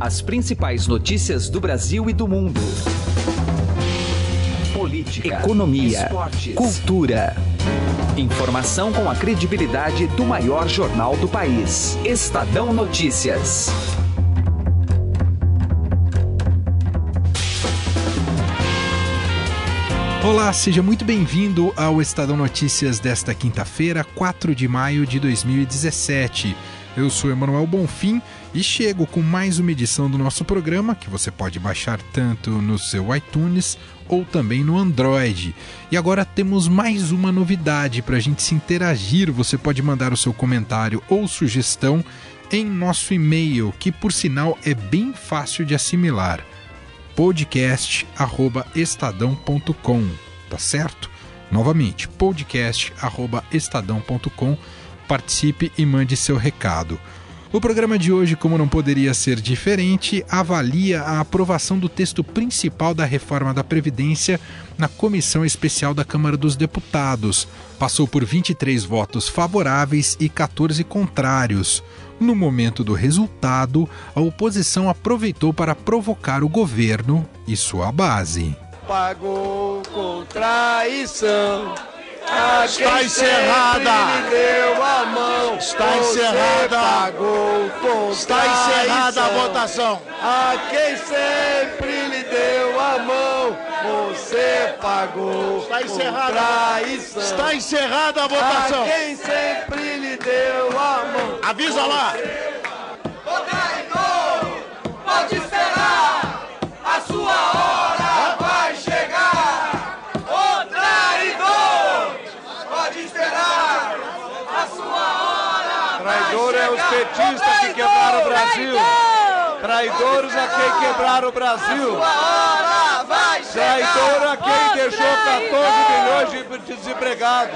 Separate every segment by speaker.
Speaker 1: As principais notícias do Brasil e do mundo. Política, economia, esportes, cultura. Informação com a credibilidade do maior jornal do país. Estadão Notícias.
Speaker 2: Olá, seja muito bem-vindo ao Estadão Notícias desta quinta-feira, 4 de maio de 2017. Eu sou Emanuel Bonfim e chego com mais uma edição do nosso programa que você pode baixar tanto no seu iTunes ou também no Android. E agora temos mais uma novidade para a gente se interagir. Você pode mandar o seu comentário ou sugestão em nosso e-mail, que por sinal é bem fácil de assimilar podcast@estadão.com, tá certo? Novamente, podcast@estadão.com. Participe e mande seu recado. O programa de hoje, como não poderia ser diferente, avalia a aprovação do texto principal da reforma da Previdência na Comissão Especial da Câmara dos Deputados. Passou por 23 votos favoráveis e 14 contrários. No momento do resultado, a oposição aproveitou para provocar o governo e sua base.
Speaker 3: Pagou com traição.
Speaker 4: Está encerrada. Está encerrada. Está encerrada a votação.
Speaker 3: A quem sempre lhe deu a mão, você pagou
Speaker 4: Está encerrada. Está encerrada a votação.
Speaker 3: A quem sempre lhe deu a mão.
Speaker 4: Avisa lá.
Speaker 5: Traidor, pode esperar, a sua hora vai chegar. Ô traidor, pode esperar, a sua hora
Speaker 3: Traidor é
Speaker 5: vai
Speaker 3: os
Speaker 5: chegar.
Speaker 3: petistas
Speaker 5: Ô,
Speaker 3: que quebraram o
Speaker 5: traidor,
Speaker 3: Brasil.
Speaker 5: traidor,
Speaker 3: Traidores a quem quebraram o Brasil. Traidor a quem
Speaker 5: Ô,
Speaker 3: deixou 14
Speaker 5: traidor.
Speaker 3: milhões de desempregados.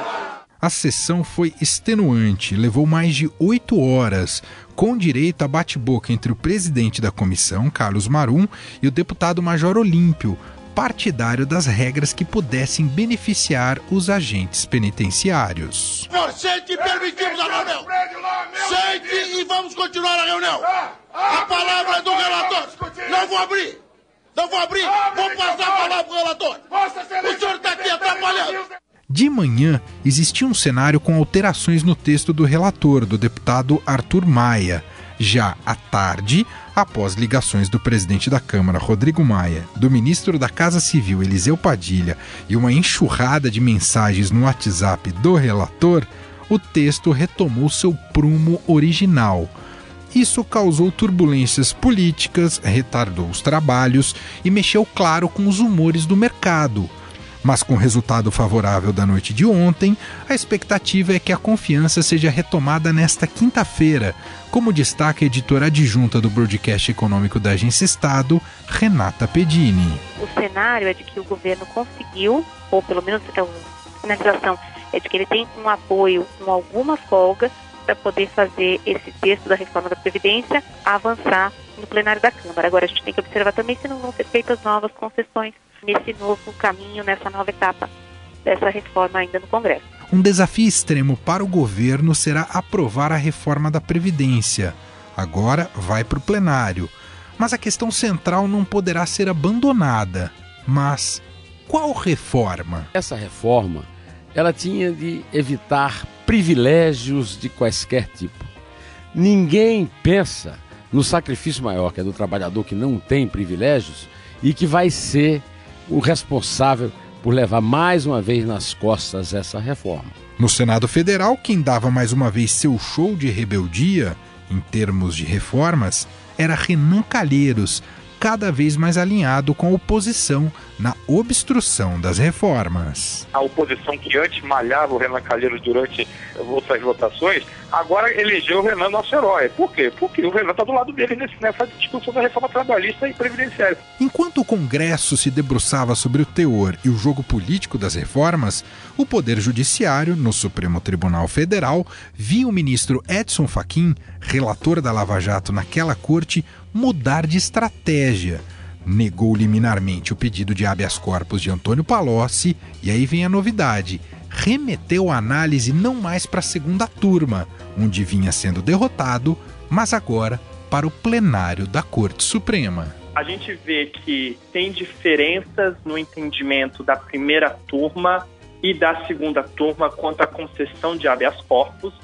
Speaker 2: A sessão foi extenuante, levou mais de oito horas, com direito a bate-boca entre o presidente da comissão, Carlos Marum, e o deputado Major Olímpio, partidário das regras que pudessem beneficiar os agentes penitenciários.
Speaker 4: Senhor, sente e permitimos a reunião. Sente e vamos continuar a reunião. A palavra é do relator. Não vou abrir. Não vou abrir. Vou passar a palavra para o relator. O senhor está aqui atrapalhando.
Speaker 2: De manhã, existia um cenário com alterações no texto do relator, do deputado Arthur Maia. Já à tarde, após ligações do presidente da Câmara, Rodrigo Maia, do ministro da Casa Civil, Eliseu Padilha, e uma enxurrada de mensagens no WhatsApp do relator, o texto retomou seu prumo original. Isso causou turbulências políticas, retardou os trabalhos e mexeu, claro, com os humores do mercado. Mas com o resultado favorável da noite de ontem, a expectativa é que a confiança seja retomada nesta quinta-feira, como destaca a editora adjunta do broadcast econômico da Agência Estado, Renata Pedini.
Speaker 6: o cenário é de que o governo conseguiu, ou pelo menos é uma sinalização, é de que ele tem um apoio com alguma folga para poder fazer esse texto da reforma da Previdência avançar no plenário da Câmara. Agora, a gente tem que observar também se não vão ser feitas novas concessões nesse novo caminho, nessa nova etapa dessa reforma ainda no Congresso.
Speaker 2: Um desafio extremo para o governo será aprovar a reforma da Previdência. Agora vai para o plenário. Mas a questão central não poderá ser abandonada. Mas qual reforma?
Speaker 7: Essa reforma, ela tinha de evitar privilégios de quaisquer tipo. Ninguém pensa no sacrifício maior, que é do trabalhador que não tem privilégios e que vai ser o responsável por levar mais uma vez nas costas essa reforma.
Speaker 2: No Senado Federal, quem dava mais uma vez seu show de rebeldia, em termos de reformas, era Renan Calheiros, cada vez mais alinhado com a oposição na obstrução das reformas.
Speaker 8: a oposição que antes malhava o Renan Calheiros durante outras votações, agora elegeu o Renan nosso herói. Por quê? Porque o Renan está do lado dele nesse- nessa discussão da reforma trabalhista e previdenciária.
Speaker 2: Enquanto o Congresso se debruçava sobre o teor e o jogo político das reformas, o Poder Judiciário, no Supremo Tribunal Federal, viu o ministro Edson Fachin, relator da Lava Jato naquela corte, mudar de estratégia. Negou liminarmente o pedido de habeas corpus de Antônio Palocci e aí vem a novidade. Remeteu a análise não mais para a segunda turma, onde vinha sendo derrotado, mas agora para o plenário da Corte Suprema.
Speaker 9: A gente vê que tem diferenças no entendimento da primeira turma e da segunda turma quanto à concessão de habeas corpus.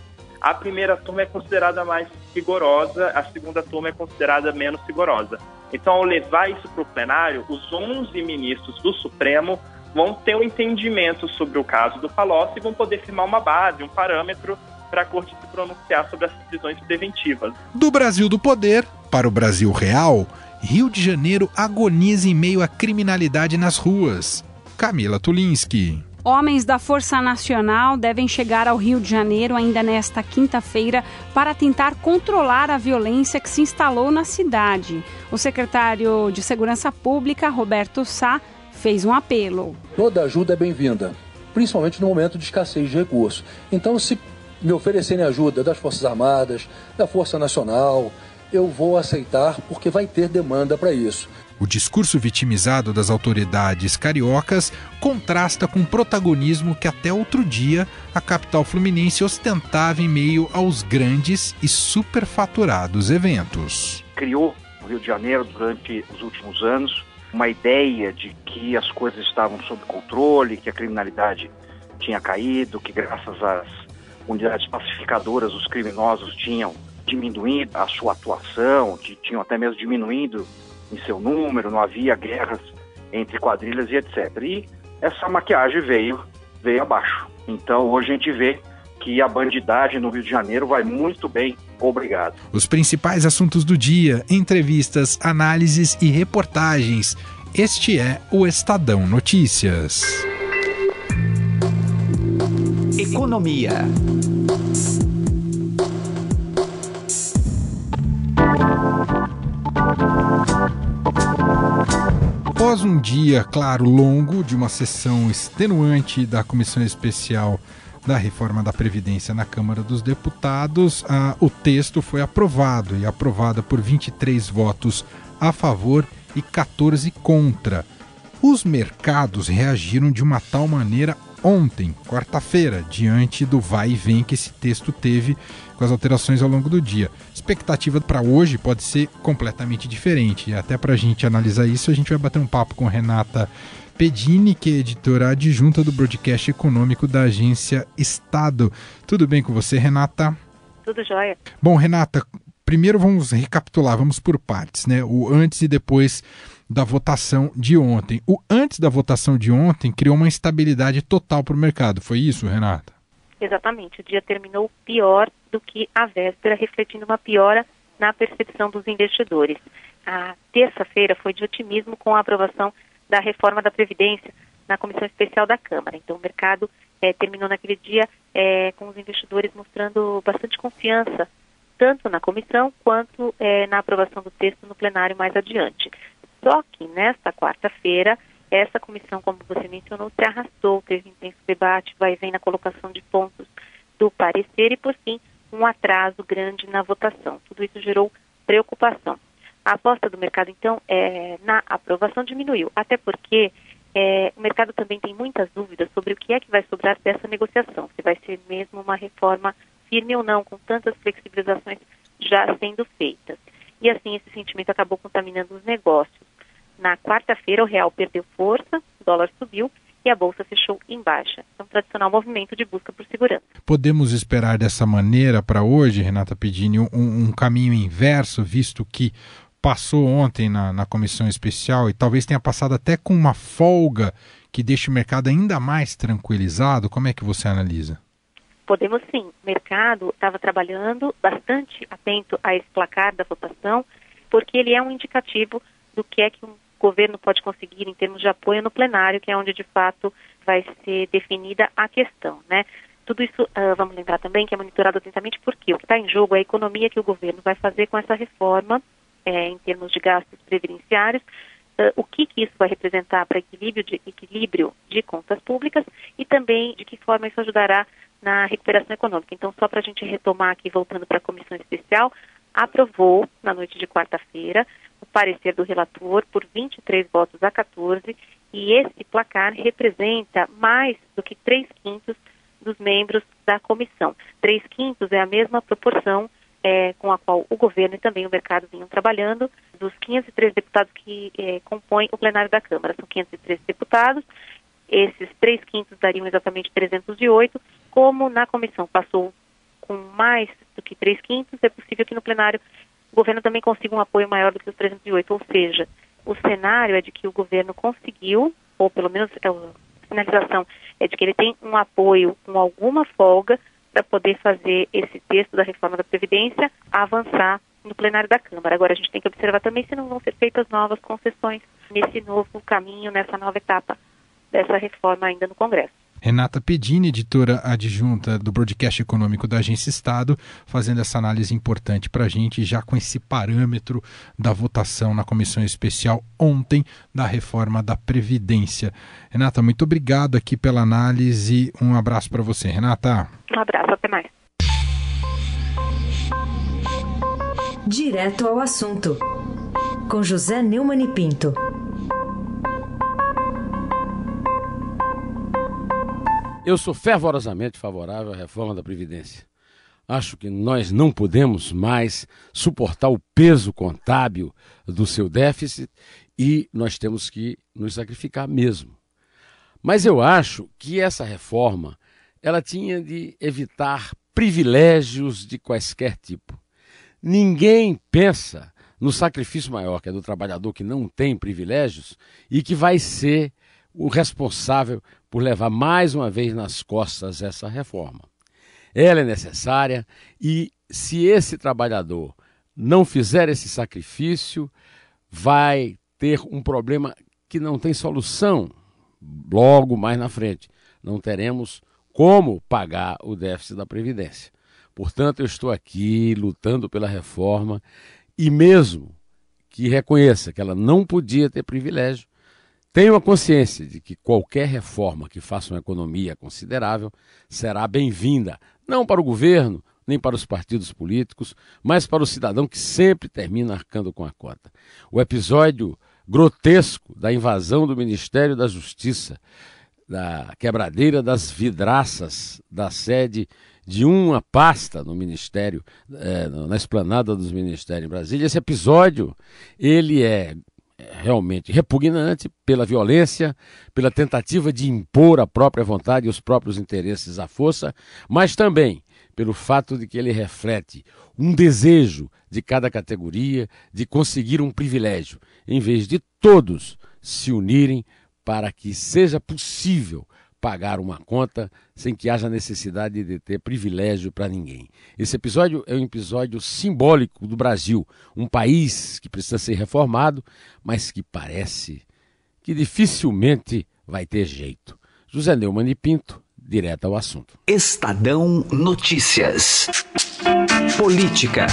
Speaker 9: A primeira turma é considerada mais rigorosa, a segunda turma é considerada menos rigorosa. Então, ao levar isso para o plenário, os 11 ministros do Supremo vão ter um entendimento sobre o caso do Palocci e vão poder firmar uma base, um parâmetro para a corte se pronunciar sobre as prisões preventivas.
Speaker 2: Do Brasil do poder para o Brasil real, Rio de Janeiro agoniza em meio à criminalidade nas ruas. Camila Tulinski.
Speaker 10: Homens da Força Nacional devem chegar ao Rio de Janeiro ainda nesta quinta-feira para tentar controlar a violência que se instalou na cidade. O secretário de Segurança Pública, Roberto Sá, fez um apelo.
Speaker 11: Toda ajuda é bem-vinda, principalmente no momento de escassez de recursos. Então, se me oferecerem ajuda das Forças Armadas, da Força Nacional, eu vou aceitar porque vai ter demanda para isso.
Speaker 2: O discurso vitimizado das autoridades cariocas contrasta com o protagonismo que até outro dia a capital fluminense ostentava em meio aos grandes e superfaturados eventos.
Speaker 12: Criou no Rio de Janeiro durante os últimos anos uma ideia de que as coisas estavam sob controle, que a criminalidade tinha caído, que graças às unidades pacificadoras os criminosos tinham diminuído a sua atuação, tinham até mesmo diminuindo em seu número, não havia guerras entre quadrilhas e etc. E essa maquiagem veio, veio abaixo. Então hoje a gente vê que a bandidagem no Rio de Janeiro vai muito bem, obrigado.
Speaker 2: Os principais assuntos do dia, entrevistas, análises e reportagens. Este é o Estadão Notícias.
Speaker 1: Economia.
Speaker 2: Após um dia, claro, longo de uma sessão extenuante da Comissão Especial da Reforma da Previdência na Câmara dos Deputados, o texto foi aprovado e aprovado por 23 votos a favor e 14 contra. Os mercados reagiram de uma tal maneira ontem, quarta-feira, diante do vai e vem que esse texto teve com as alterações ao longo do dia. Expectativa para hoje pode ser completamente diferente. E até para a gente analisar isso, a gente vai bater um papo com Renata Pedini, que é editora adjunta do broadcast econômico da agência Estado. Tudo bem com você, Renata?
Speaker 6: Tudo jóia.
Speaker 2: Bom, Renata, primeiro vamos recapitular, vamos por partes, né? O antes e depois da votação de ontem. O antes da votação de ontem criou uma instabilidade total para o mercado. Foi isso, Renata?
Speaker 6: Exatamente. O dia terminou pior do que a véspera, refletindo uma piora na percepção dos investidores. A terça-feira foi de otimismo com a aprovação da reforma da Previdência na Comissão Especial da Câmara. Então, o mercado é, terminou naquele dia é, com os investidores mostrando bastante confiança, tanto na comissão quanto é, na aprovação do texto no plenário mais adiante. Só que nesta quarta-feira, essa comissão, como você mencionou, se arrastou, teve intenso debate, vai e vem na colocação de pontos do parecer e, por fim, um atraso grande na votação. Tudo isso gerou preocupação. A aposta do mercado, então, é, na aprovação diminuiu, até porque é, o mercado também tem muitas dúvidas sobre o que é que vai sobrar dessa negociação, se vai ser mesmo uma reforma firme ou não, com tantas flexibilizações já sendo feitas. E assim, esse sentimento acabou contaminando os negócios. Na quarta-feira, o real perdeu força, o dólar subiu e a bolsa fechou em baixa. É um tradicional movimento de busca por segurança.
Speaker 2: Podemos esperar dessa maneira para hoje, Renata Pedini, um, um, caminho inverso, visto que passou ontem na, na comissão especial e talvez tenha passado até com uma folga que deixe o mercado ainda mais tranquilizado? Como é que você analisa?
Speaker 6: Podemos sim. O mercado estava trabalhando bastante atento a esse placar da votação, porque ele é um indicativo do que é que um governo pode conseguir em termos de apoio no plenário, que é onde de fato vai ser definida a questão, né? Tudo isso, uh, vamos lembrar também que é monitorado atentamente porque o que está em jogo é a economia que o governo vai fazer com essa reforma é, em termos de gastos previdenciários, uh, o que, que, isso vai representar para equilíbrio de, equilíbrio de contas públicas e também de que forma isso ajudará na recuperação econômica. Então, só para a gente retomar aqui, voltando para a comissão especial, aprovou na noite de quarta-feira parecer do relator por 23 votos a 14 e esse placar representa mais do que 3 quintos dos membros da comissão. 3 quintos é a mesma proporção é, com a qual o governo e também o mercado vinham trabalhando, dos 503 deputados que é, compõem o plenário da Câmara. São 503 deputados, esses três quintos dariam exatamente 308. Como na comissão passou com mais do que três quintos, é possível que no plenário o governo também consiga um apoio maior do que os 308, ou seja, o cenário é de que o governo conseguiu, ou pelo menos é, a finalização é de que ele tem um apoio com alguma folga para poder fazer esse texto da reforma da Previdência avançar no plenário da Câmara. Agora, a gente tem que observar também se não vão ser feitas novas concessões nesse novo caminho, nessa nova etapa dessa reforma ainda no Congresso.
Speaker 2: Renata Pedini, editora adjunta do Broadcast Econômico da Agência Estado, fazendo essa análise importante para a gente, já com esse parâmetro da votação na comissão especial ontem da reforma da Previdência. Renata, muito obrigado aqui pela análise. Um abraço para você, Renata.
Speaker 6: Um abraço, até mais.
Speaker 13: Direto ao assunto, com José Neumann e Pinto.
Speaker 7: Eu sou fervorosamente favorável à reforma da Previdência. Acho que nós não podemos mais suportar o peso contábil do seu déficit e nós temos que nos sacrificar mesmo. Mas eu acho que essa reforma ela tinha de evitar privilégios de quaisquer tipo. Ninguém pensa no sacrifício maior, que é do trabalhador que não tem privilégios e que vai ser o responsável por levar mais uma vez nas costas essa reforma. Ela é necessária e, se esse trabalhador não fizer esse sacrifício, vai ter um problema que não tem solução logo mais na frente. Não teremos como pagar o déficit da Previdência. Portanto, eu estou aqui lutando pela reforma e, mesmo que reconheça que ela não podia ter privilégio, tenho a consciência de que qualquer reforma que faça uma economia considerável será bem-vinda, não para o governo, nem para os partidos políticos, mas para o cidadão que sempre termina arcando com a cota. O episódio grotesco da invasão do Ministério da Justiça, da quebradeira das vidraças da sede de uma pasta no Ministério, é, na esplanada dos Ministérios em Brasília. Esse episódio, ele é realmente repugnante pela violência, pela tentativa de impor a própria vontade e os próprios interesses à força, mas também pelo fato de que ele reflete um desejo de cada categoria de conseguir um privilégio, em vez de todos se unirem para que seja possível pagar uma conta sem que haja necessidade de ter privilégio para ninguém. Esse episódio é um episódio simbólico do Brasil, um país que precisa ser reformado, mas que parece que dificilmente vai ter jeito. José Neumann e Pinto, direto ao assunto.
Speaker 1: Estadão Notícias. Política.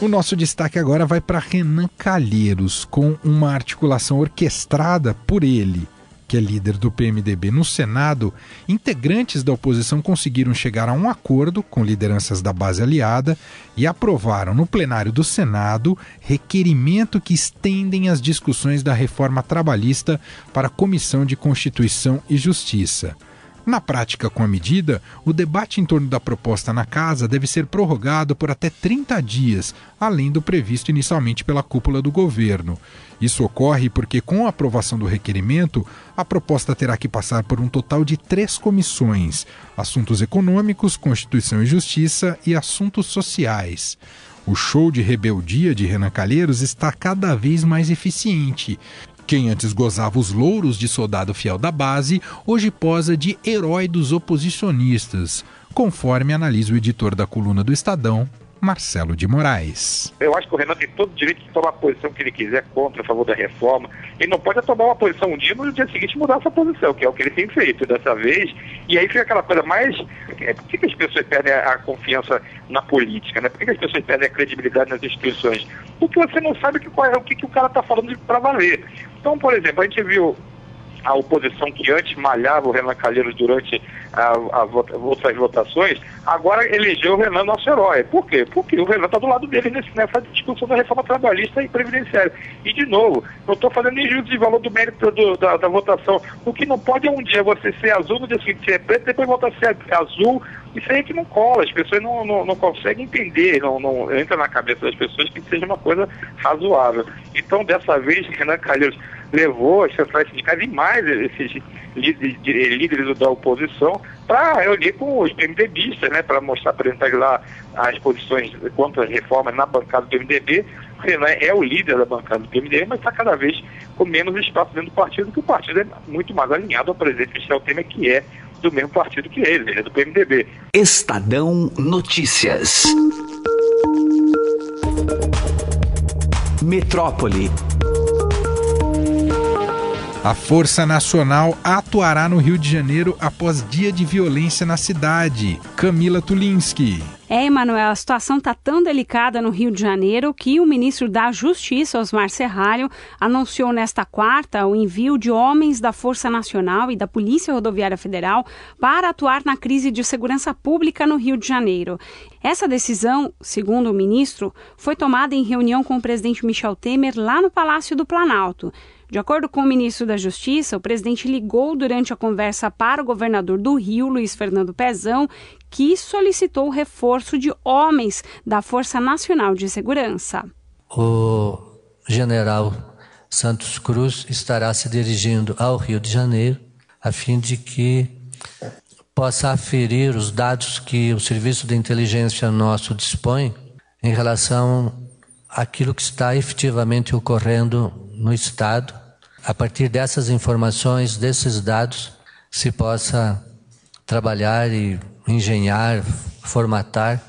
Speaker 2: O nosso destaque agora vai para Renan Calheiros, com uma articulação orquestrada por ele que é líder do PMDB no Senado, integrantes da oposição conseguiram chegar a um acordo com lideranças da base aliada e aprovaram no plenário do Senado requerimento que estendem as discussões da reforma trabalhista para a Comissão de Constituição e Justiça. Na prática, com a medida, o debate em torno da proposta na casa deve ser prorrogado por até 30 dias, além do previsto inicialmente pela cúpula do governo. Isso ocorre porque, com a aprovação do requerimento, a proposta terá que passar por um total de três comissões: Assuntos Econômicos, Constituição e Justiça e Assuntos Sociais. O show de rebeldia de Renan Calheiros está cada vez mais eficiente. Quem antes gozava os louros de soldado fiel da base, hoje posa de herói dos oposicionistas, conforme analisa o editor da coluna do Estadão, Marcelo de Moraes.
Speaker 8: Eu acho que o Renan tem todo o direito de tomar a posição que ele quiser contra, a favor da reforma. Ele não pode tomar uma posição um dia e no dia seguinte mudar essa posição, que é o que ele tem feito dessa vez. E aí fica aquela coisa mais. É, por que, as pessoas perdem a, confiança na política? Né? Por que, que, as pessoas perdem a credibilidade nas instituições? Porque você não sabe que, qual é, o que, que o cara está falando para valer. Então, por exemplo, a gente viu a oposição que antes malhava o Renan Calheiros durante a, a, outras votações, agora elegeu o Renan nosso herói. Por quê? Porque o Renan está do lado dele nesse, nessa discussão da reforma trabalhista e previdenciária. E, de novo, não estou fazendo nem juízo de valor do mérito do, da, da, votação. O que não pode é um dia você ser azul, no dia seguinte ser preto, depois voltar a ser azul. Isso aí é que não cola, as pessoas não, não, não conseguem entender, não, não entra na cabeça das pessoas que seja uma coisa razoável. Então, dessa vez, Renan Calheiros levou as centrais sindicais e mais esses líderes da oposição para reunir com os PMDBistas, né, para mostrar, apresentar lá as posições contra as reformas na bancada do PMDB. O Renan é o líder da bancada do PMDB, mas está cada vez com menos espaço dentro do partido, que o partido é muito mais alinhado ao presidente Michel Temer, que é do mesmo partido que ele, ele é do PMDB.
Speaker 1: Estadão Notícias. Metrópole.
Speaker 2: A Força Nacional atuará no Rio de Janeiro após dia de violência na cidade. Camila Tulinski.
Speaker 10: É, Emanuel, a situação está tão delicada no Rio de Janeiro que o ministro da Justiça, Osmar Serralho, anunciou nesta quarta o envio de homens da Força Nacional e da Polícia Rodoviária Federal para atuar na crise de segurança pública no Rio de Janeiro. Essa decisão, segundo o ministro, foi tomada em reunião com o presidente Michel Temer lá no Palácio do Planalto. De acordo com o ministro da Justiça, o presidente ligou durante a conversa para o governador do Rio, Luiz Fernando Pezão, que solicitou o reforço de homens da Força Nacional de Segurança.
Speaker 14: O general Santos Cruz estará se dirigindo ao Rio de Janeiro a fim de que possa aferir os dados que o serviço de inteligência nosso dispõe em relação àquilo que está efetivamente ocorrendo no Estado a partir dessas informações, desses dados, se possa trabalhar e engenhar, formatar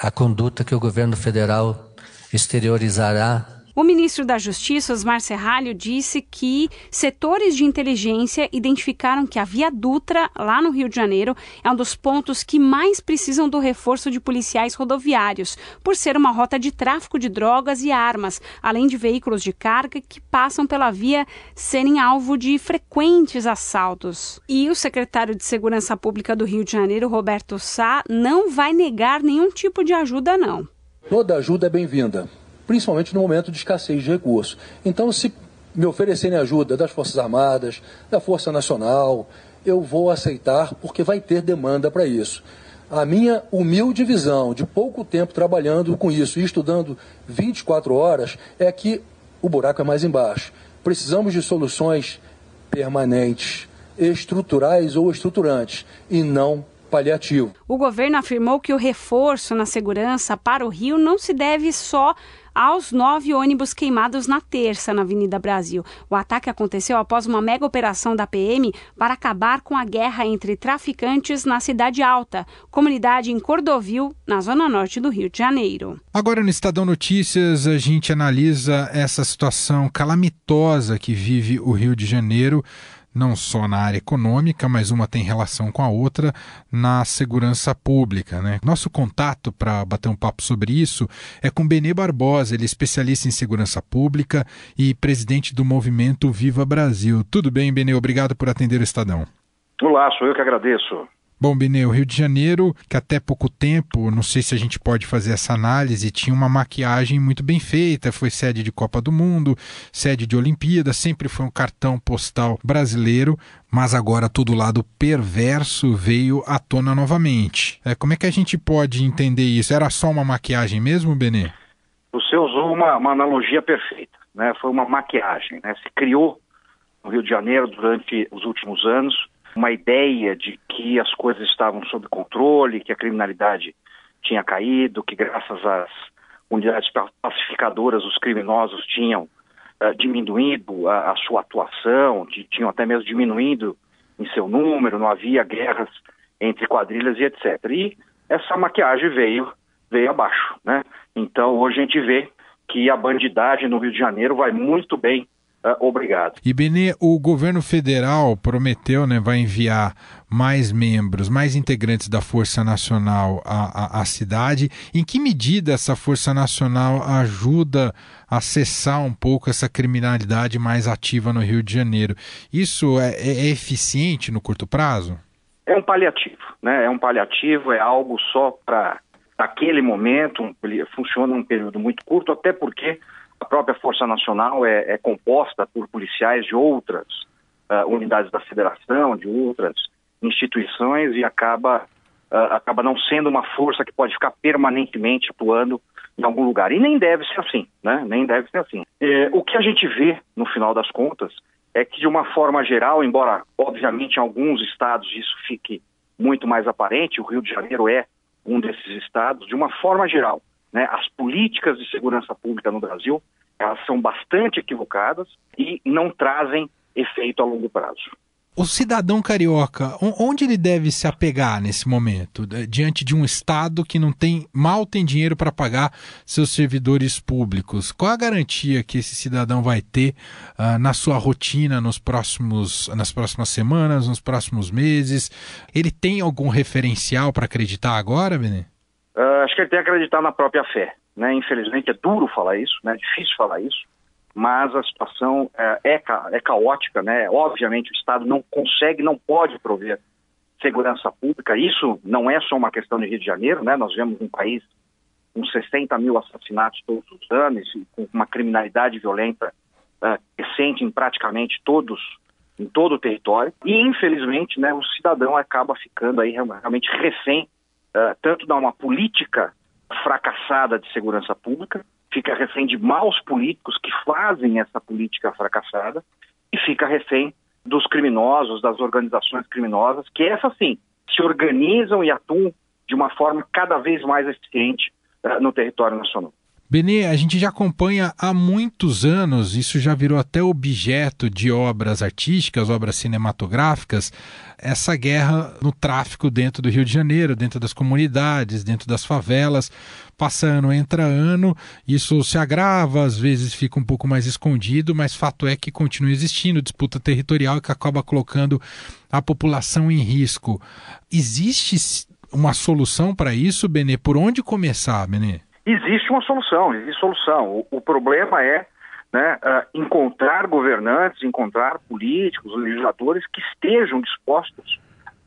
Speaker 14: a conduta que o governo federal exteriorizará
Speaker 10: o ministro da Justiça, Osmar Serralho, disse que setores de inteligência identificaram que a Via Dutra, lá no Rio de Janeiro, é um dos pontos que mais precisam do reforço de policiais rodoviários, por ser uma rota de tráfico de drogas e armas, além de veículos de carga que passam pela via serem alvo de frequentes assaltos. E o secretário de Segurança Pública do Rio de Janeiro, Roberto Sá, não vai negar nenhum tipo de ajuda, não.
Speaker 11: Toda ajuda é bem-vinda principalmente no momento de escassez de recursos. Então, se me oferecerem ajuda das Forças Armadas, da Força Nacional, eu vou aceitar porque vai ter demanda para isso. A minha humilde visão de pouco tempo trabalhando com isso e estudando 24 horas é que o buraco é mais embaixo. Precisamos de soluções permanentes, estruturais ou estruturantes, e não paliativo.
Speaker 10: O governo afirmou que o reforço na segurança para o Rio não se deve só aos nove ônibus queimados na terça na Avenida Brasil. O ataque aconteceu após uma mega operação da PM para acabar com a guerra entre traficantes na Cidade Alta, comunidade em Cordovil, na zona norte do Rio de Janeiro.
Speaker 2: Agora no Estadão Notícias a gente analisa essa situação calamitosa que vive o Rio de Janeiro não só na área econômica, mas uma tem relação com a outra na segurança pública. Né? Nosso contato para bater um papo sobre isso é com Benê Barbosa, ele é especialista em segurança pública e presidente do movimento Viva Brasil. Tudo bem, Benê? Obrigado por atender o Estadão.
Speaker 12: Olá, sou eu que agradeço.
Speaker 2: Bom, Bineu, Rio de Janeiro, que até pouco tempo, não sei se a gente pode fazer essa análise, tinha uma maquiagem muito bem feita, foi sede de Copa do Mundo, sede de Olimpíada, sempre foi um cartão postal brasileiro, mas agora todo o lado perverso veio à tona novamente. É, como é que a gente pode entender isso? Era só uma maquiagem mesmo, Benê?
Speaker 12: Você usou uma, uma analogia perfeita, né? Foi uma maquiagem, né? Se criou no Rio de Janeiro durante os últimos anos uma ideia de que as coisas estavam sob controle, que a criminalidade tinha caído, que graças às unidades pacificadoras os criminosos tinham uh, diminuído a, a, sua atuação, tinham até mesmo diminuído em seu número, não havia guerras entre quadrilhas e etc. E essa maquiagem veio veio abaixo, né? Então hoje a gente vê que a bandidagem no Rio de Janeiro vai muito bem obrigado.
Speaker 2: E Benê, o governo federal prometeu, né, vai enviar mais membros, mais integrantes da Força Nacional à, à, à cidade. Em que medida essa Força Nacional ajuda a cessar um pouco essa criminalidade mais ativa no Rio de Janeiro? Isso é, é, é eficiente no curto prazo?
Speaker 12: É um paliativo, né? É um paliativo, é algo só para aquele momento, funciona um período muito curto, até porque a própria Força Nacional é, é composta por policiais de outras uh, unidades da federação, de outras instituições e acaba, uh, acaba não sendo uma força que pode ficar permanentemente atuando em algum lugar. E nem deve ser assim, né? Nem deve ser assim. É, o que a gente vê, no final das contas, é que de uma forma geral, embora obviamente em alguns estados isso fique muito mais aparente, o Rio de Janeiro é um desses estados, de uma forma geral, né, as políticas de segurança pública no Brasil, elas são bastante equivocadas e não trazem efeito a longo prazo.
Speaker 2: O cidadão carioca, onde ele deve se apegar nesse momento, diante de um Estado que não tem, mal tem dinheiro para pagar seus servidores públicos? Qual a garantia que esse cidadão vai ter uh, na sua rotina nos próximos, nas próximas semanas, nos próximos meses? Ele tem algum referencial para acreditar agora, Benê?
Speaker 12: Uh, acho que ele tem que acreditar na própria fé. Né? Infelizmente é duro falar isso, né? é difícil falar isso mas a situação é, é, é, caótica, né? Obviamente o Estado não consegue, não pode prover segurança pública. Isso não é só uma questão de Rio de Janeiro, né? Nós vemos um país com 60 mil assassinatos todos os anos, com uma criminalidade violenta uh, crescente em praticamente todos, em todo o território. E infelizmente, né, o cidadão acaba ficando aí realmente refém uh, tanto de uma política fracassada de segurança pública, fica refém de maus políticos que fazem essa política fracassada e fica refém dos criminosos, das organizações criminosas, que essas sim se organizam e atuam de uma forma cada vez mais eficiente uh, no território nacional.
Speaker 2: Benê, a gente já acompanha há muitos anos, isso já virou até objeto de obras artísticas, obras cinematográficas, essa guerra no tráfico dentro do Rio de Janeiro, dentro das comunidades, dentro das favelas. Passa ano, entra ano, isso se agrava, às vezes fica um pouco mais escondido, mas fato é que continua existindo disputa territorial que acaba colocando a população em risco. Existe uma solução para isso, Benê? Por onde começar, Benê?
Speaker 12: Existe uma solução, existe solução. O, o problema é né, uh, encontrar governantes, encontrar políticos, legisladores que estejam dispostos,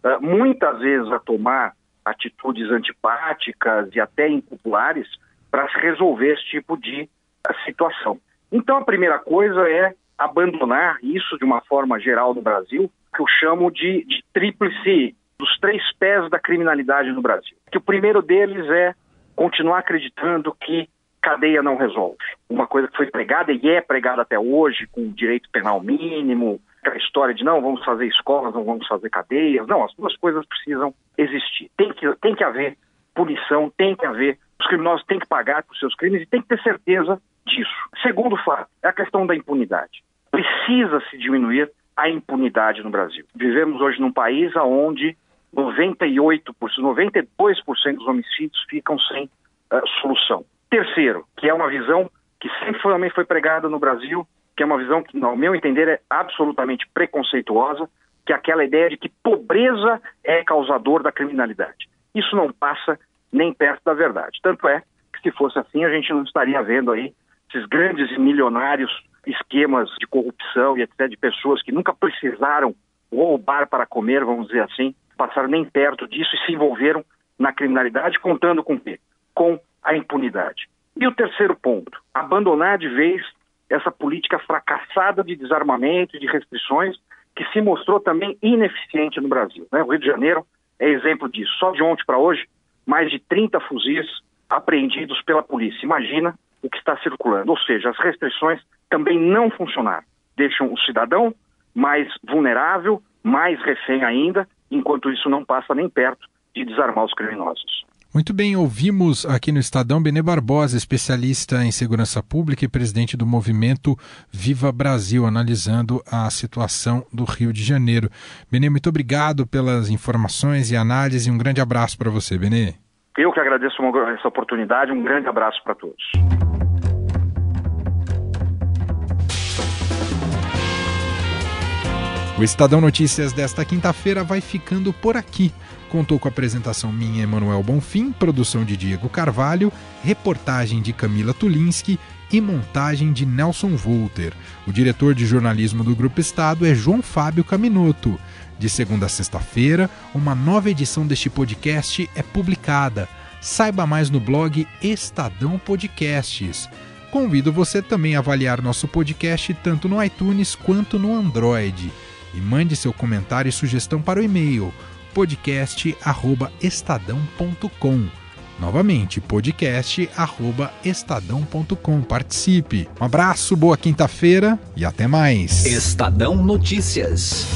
Speaker 12: uh, muitas vezes, a tomar atitudes antipáticas e até impopulares para resolver esse tipo de uh, situação. Então, a primeira coisa é abandonar isso de uma forma geral no Brasil, que eu chamo de, de tríplice, dos três pés da criminalidade no Brasil. Que o primeiro deles é continuar acreditando que cadeia não resolve. Uma coisa que foi pregada e é pregada até hoje, com direito penal mínimo, aquela história de não vamos fazer escolas, não vamos fazer cadeias. Não, as duas coisas precisam existir. Tem que, tem que haver punição, tem que haver. Os criminosos têm que pagar por seus crimes e tem que ter certeza disso. Segundo fato, é a questão da impunidade. Precisa se diminuir a impunidade no Brasil. Vivemos hoje num país onde 98%, 92% dos homicídios ficam sem uh, solução. Terceiro, que é uma visão que sempre foi, também foi pregada no Brasil, que é uma visão que, ao meu entender, é absolutamente preconceituosa, que é aquela ideia de que pobreza é causador da criminalidade. Isso não passa nem perto da verdade. Tanto é que, se fosse assim, a gente não estaria vendo aí esses grandes e milionários esquemas de corrupção e etc., de pessoas que nunca precisaram roubar para comer, vamos dizer assim, passaram nem perto disso e se envolveram na criminalidade, contando com o quê? Com a impunidade. E o terceiro ponto, abandonar de vez essa política fracassada de desarmamento e de restrições que se mostrou também ineficiente no Brasil. Né? O Rio de Janeiro é exemplo disso. Só de ontem para hoje, mais de 30 fuzis apreendidos pela polícia. Imagina o que está circulando. Ou seja, as restrições também não funcionaram. Deixam o cidadão mais vulnerável, mais refém ainda, enquanto isso não passa nem perto de desarmar os criminosos.
Speaker 2: Muito bem, ouvimos aqui no Estadão Benê Barbosa, especialista em segurança pública e presidente do movimento Viva Brasil, analisando a situação do Rio de Janeiro. Benê, muito obrigado pelas informações e análise. Um grande abraço para você, Benê.
Speaker 12: Eu que agradeço essa oportunidade. Um grande abraço para todos.
Speaker 2: O Estadão Notícias desta quinta-feira vai ficando por aqui. Contou com a apresentação minha, Emanuel Bonfim, produção de Diego Carvalho, reportagem de Camila Tulinski e montagem de Nelson Volter. O diretor de jornalismo do Grupo Estado é João Fábio Caminoto. De segunda a sexta-feira, uma nova edição deste podcast é publicada. Saiba mais no blog Estadão Podcasts. Convido você também a avaliar nosso podcast tanto no iTunes quanto no Android. E mande seu comentário e sugestão para o e-mail podcast@estadão.com. Novamente, podcast@estadão.com. Participe. Um abraço, boa quinta-feira e até mais.
Speaker 1: Estadão Notícias.